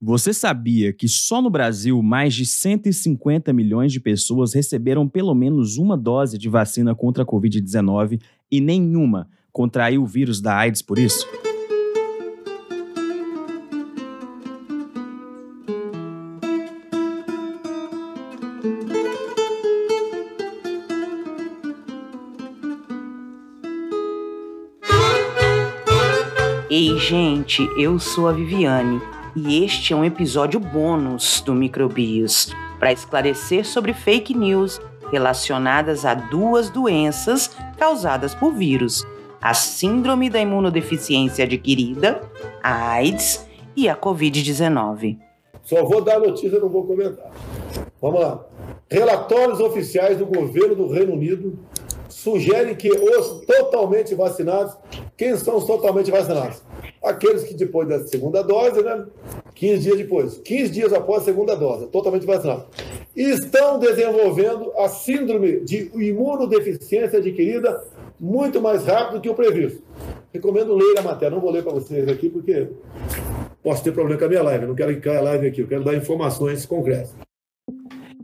Você sabia que só no Brasil mais de 150 milhões de pessoas receberam pelo menos uma dose de vacina contra a Covid-19 e nenhuma contraiu o vírus da AIDS por isso? Ei, gente, eu sou a Viviane e este é um episódio bônus do Microbios para esclarecer sobre fake news relacionadas a duas doenças causadas por vírus: a Síndrome da Imunodeficiência Adquirida, a AIDS e a Covid-19. Só vou dar a notícia, não vou comentar. Vamos lá. Relatórios oficiais do governo do Reino Unido sugerem que os totalmente vacinados, quem são os totalmente vacinados? Aqueles que depois da segunda dose, né? 15 dias depois, 15 dias após a segunda dose, totalmente vacinados, estão desenvolvendo a síndrome de imunodeficiência adquirida muito mais rápido que o previsto. Recomendo ler a matéria, não vou ler para vocês aqui porque posso ter problema com a minha live, não quero que caia a live aqui, eu quero dar informações concretas.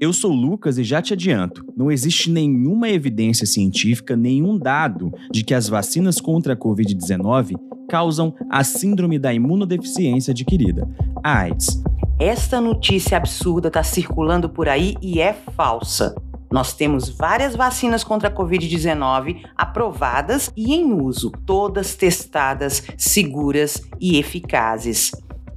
Eu sou Lucas e já te adianto: não existe nenhuma evidência científica, nenhum dado de que as vacinas contra a Covid-19 causam a síndrome da imunodeficiência adquirida, a AIDS. Esta notícia absurda está circulando por aí e é falsa. Nós temos várias vacinas contra a Covid-19 aprovadas e em uso, todas testadas, seguras e eficazes.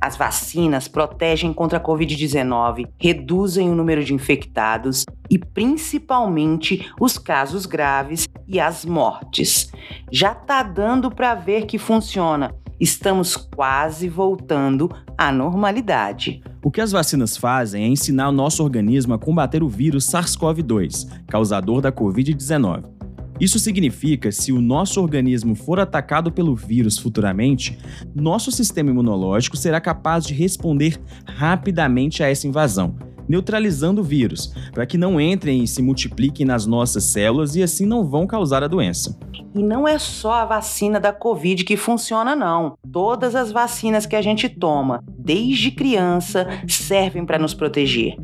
As vacinas protegem contra a Covid-19, reduzem o número de infectados e principalmente os casos graves e as mortes. Já está dando para ver que funciona. Estamos quase voltando à normalidade. O que as vacinas fazem é ensinar o nosso organismo a combater o vírus SARS-CoV-2, causador da Covid-19. Isso significa, se o nosso organismo for atacado pelo vírus futuramente, nosso sistema imunológico será capaz de responder rapidamente a essa invasão, neutralizando o vírus, para que não entrem e se multipliquem nas nossas células e assim não vão causar a doença. E não é só a vacina da Covid que funciona, não. Todas as vacinas que a gente toma, desde criança, servem para nos proteger.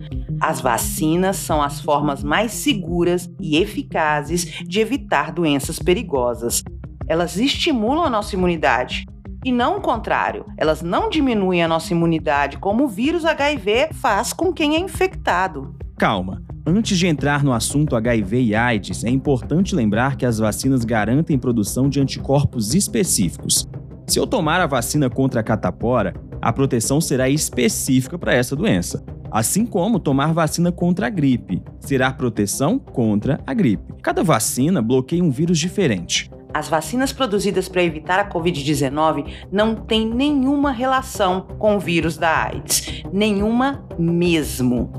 As vacinas são as formas mais seguras e eficazes de evitar doenças perigosas. Elas estimulam a nossa imunidade. E não o contrário, elas não diminuem a nossa imunidade como o vírus HIV faz com quem é infectado. Calma. Antes de entrar no assunto HIV e AIDS, é importante lembrar que as vacinas garantem produção de anticorpos específicos. Se eu tomar a vacina contra a catapora, a proteção será específica para essa doença. Assim como tomar vacina contra a gripe, será proteção contra a gripe. Cada vacina bloqueia um vírus diferente. As vacinas produzidas para evitar a Covid-19 não têm nenhuma relação com o vírus da AIDS. Nenhuma mesmo.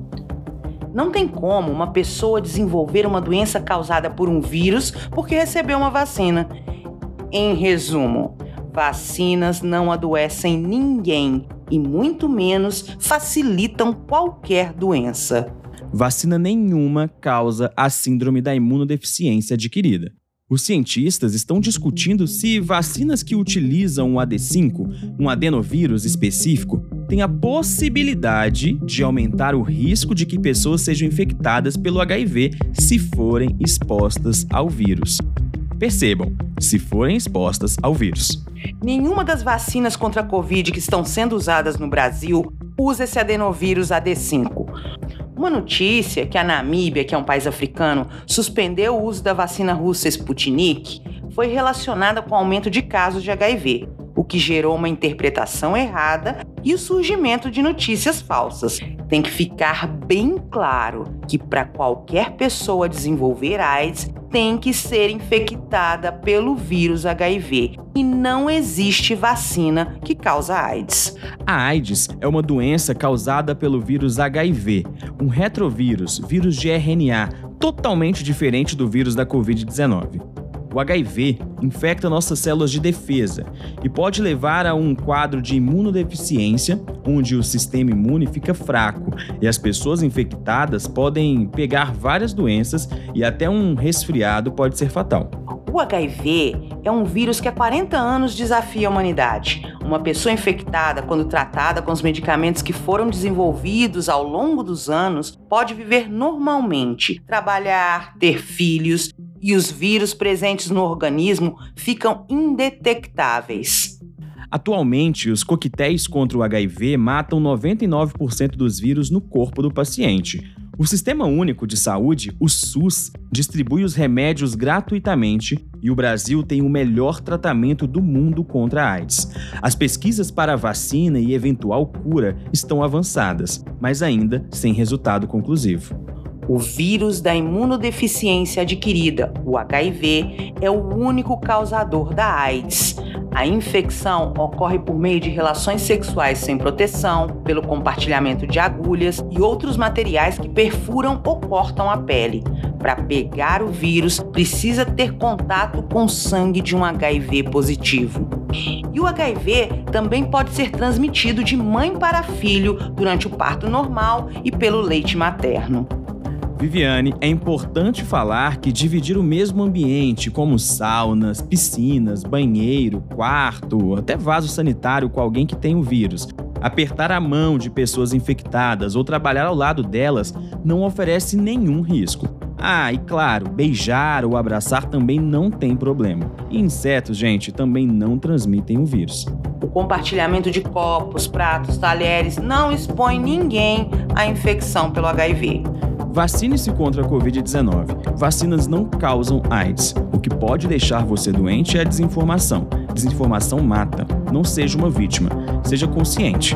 Não tem como uma pessoa desenvolver uma doença causada por um vírus porque recebeu uma vacina. Em resumo, vacinas não adoecem ninguém e muito menos facilitam qualquer doença. Vacina nenhuma causa a síndrome da imunodeficiência adquirida. Os cientistas estão discutindo se vacinas que utilizam o AD5, um adenovírus específico, têm a possibilidade de aumentar o risco de que pessoas sejam infectadas pelo HIV se forem expostas ao vírus. Percebam, se forem expostas ao vírus. Nenhuma das vacinas contra a Covid que estão sendo usadas no Brasil usa esse adenovírus AD5. Uma notícia que a Namíbia, que é um país africano, suspendeu o uso da vacina russa Sputnik foi relacionada com o aumento de casos de HIV, o que gerou uma interpretação errada e o surgimento de notícias falsas. Tem que ficar bem claro que para qualquer pessoa desenvolver AIDS, tem que ser infectada pelo vírus HIV e não existe vacina que causa AIDS. A AIDS é uma doença causada pelo vírus HIV, um retrovírus, vírus de RNA, totalmente diferente do vírus da Covid-19. O HIV infecta nossas células de defesa e pode levar a um quadro de imunodeficiência, onde o sistema imune fica fraco e as pessoas infectadas podem pegar várias doenças e até um resfriado pode ser fatal. O HIV é um vírus que há 40 anos desafia a humanidade, uma pessoa infectada, quando tratada com os medicamentos que foram desenvolvidos ao longo dos anos, pode viver normalmente, trabalhar, ter filhos e os vírus presentes no organismo ficam indetectáveis. Atualmente, os coquetéis contra o HIV matam 99% dos vírus no corpo do paciente. O Sistema Único de Saúde, o SUS, distribui os remédios gratuitamente e o Brasil tem o melhor tratamento do mundo contra a AIDS. As pesquisas para vacina e eventual cura estão avançadas, mas ainda sem resultado conclusivo. O vírus da imunodeficiência adquirida, o HIV, é o único causador da AIDS. A infecção ocorre por meio de relações sexuais sem proteção, pelo compartilhamento de agulhas e outros materiais que perfuram ou cortam a pele. Para pegar o vírus, precisa ter contato com sangue de um HIV positivo. E o HIV também pode ser transmitido de mãe para filho durante o parto normal e pelo leite materno. Viviane, é importante falar que dividir o mesmo ambiente, como saunas, piscinas, banheiro, quarto, até vaso sanitário com alguém que tem o vírus, apertar a mão de pessoas infectadas ou trabalhar ao lado delas não oferece nenhum risco. Ah, e claro, beijar ou abraçar também não tem problema. E insetos, gente, também não transmitem o vírus. O compartilhamento de copos, pratos, talheres não expõe ninguém à infecção pelo HIV. Vacine-se contra a Covid-19. Vacinas não causam AIDS. O que pode deixar você doente é a desinformação. Desinformação mata. Não seja uma vítima. Seja consciente.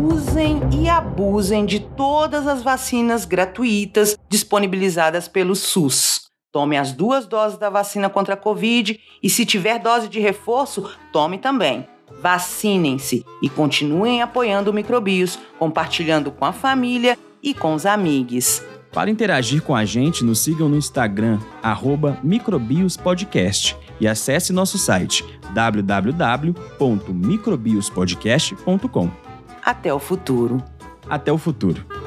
Usem e abusem de todas as vacinas gratuitas disponibilizadas pelo SUS. Tome as duas doses da vacina contra a Covid e, se tiver dose de reforço, tome também. Vacinem-se e continuem apoiando o Microbios, compartilhando com a família e com os amigos. Para interagir com a gente, nos sigam no Instagram, microbiospodcast e acesse nosso site www.microbiospodcast.com. Até o futuro. Até o futuro.